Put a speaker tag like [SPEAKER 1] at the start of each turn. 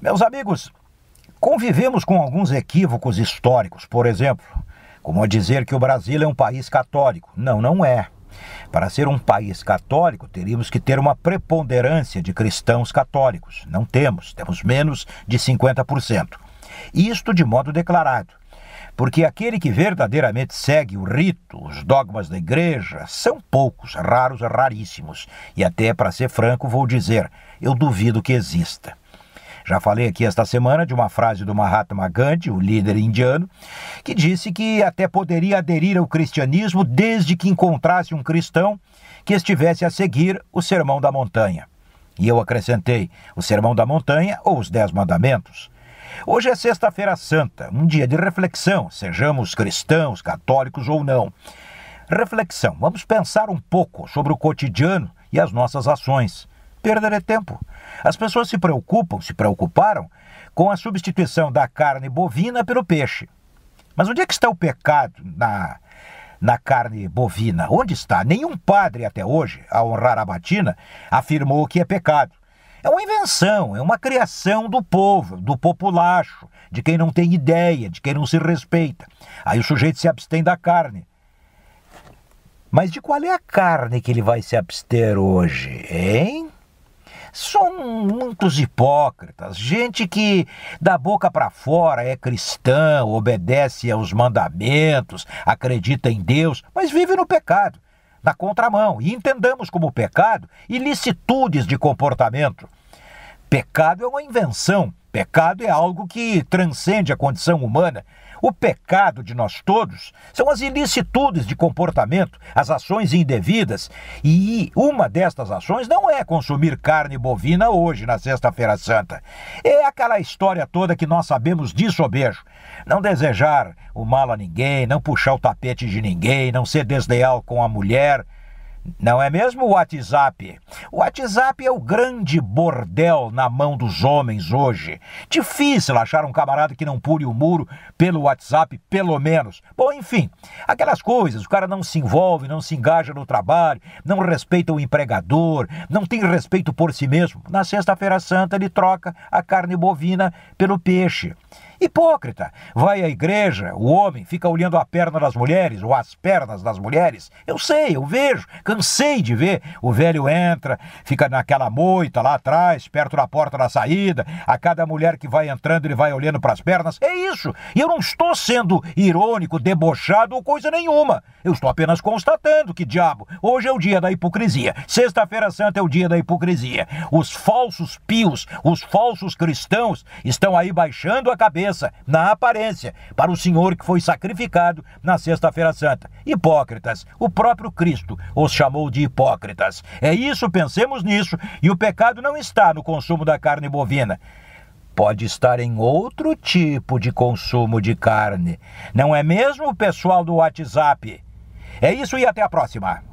[SPEAKER 1] Meus amigos, convivemos com alguns equívocos históricos, por exemplo, como dizer que o Brasil é um país católico. Não, não é. Para ser um país católico, teríamos que ter uma preponderância de cristãos católicos. Não temos, temos menos de 50%. Isto de modo declarado. Porque aquele que verdadeiramente segue o rito, os dogmas da igreja, são poucos, raros, raríssimos. E até, para ser franco, vou dizer, eu duvido que exista. Já falei aqui esta semana de uma frase do Mahatma Gandhi, o líder indiano, que disse que até poderia aderir ao cristianismo desde que encontrasse um cristão que estivesse a seguir o Sermão da Montanha. E eu acrescentei o Sermão da Montanha ou os Dez Mandamentos. Hoje é Sexta-feira Santa, um dia de reflexão, sejamos cristãos, católicos ou não. Reflexão, vamos pensar um pouco sobre o cotidiano e as nossas ações. Perder é tempo. As pessoas se preocupam, se preocuparam com a substituição da carne bovina pelo peixe. Mas onde é que está o pecado na, na carne bovina? Onde está? Nenhum padre até hoje, a honrar a batina, afirmou que é pecado. É uma invenção, é uma criação do povo, do populacho, de quem não tem ideia, de quem não se respeita. Aí o sujeito se abstém da carne. Mas de qual é a carne que ele vai se abster hoje, hein? São muitos hipócritas, gente que da boca para fora é cristã, obedece aos mandamentos, acredita em Deus, mas vive no pecado, na contramão. E entendamos como pecado ilicitudes de comportamento. Pecado é uma invenção, pecado é algo que transcende a condição humana. O pecado de nós todos são as ilicitudes de comportamento, as ações indevidas, e uma destas ações não é consumir carne bovina hoje, na Sexta-feira Santa. É aquela história toda que nós sabemos disso ou beijo. Não desejar o mal a ninguém, não puxar o tapete de ninguém, não ser desleal com a mulher. Não é mesmo o WhatsApp? O WhatsApp é o grande bordel na mão dos homens hoje. Difícil achar um camarada que não pule o muro pelo WhatsApp, pelo menos. Bom, enfim, aquelas coisas, o cara não se envolve, não se engaja no trabalho, não respeita o empregador, não tem respeito por si mesmo. Na Sexta-feira Santa ele troca a carne bovina pelo peixe. Hipócrita. Vai à igreja, o homem fica olhando a perna das mulheres ou as pernas das mulheres. Eu sei, eu vejo, cansei de ver. O velho entra, fica naquela moita lá atrás, perto da porta da saída. A cada mulher que vai entrando, ele vai olhando para as pernas. É isso. E eu não estou sendo irônico, debochado ou coisa nenhuma. Eu estou apenas constatando que, diabo, hoje é o dia da hipocrisia. Sexta-feira Santa é o dia da hipocrisia. Os falsos pios, os falsos cristãos estão aí baixando a cabeça na aparência para o Senhor que foi sacrificado na Sexta-feira Santa. Hipócritas, o próprio Cristo os chamou de hipócritas. É isso, pensemos nisso, e o pecado não está no consumo da carne bovina pode estar em outro tipo de consumo de carne. Não é mesmo, pessoal do WhatsApp? É isso e até a próxima.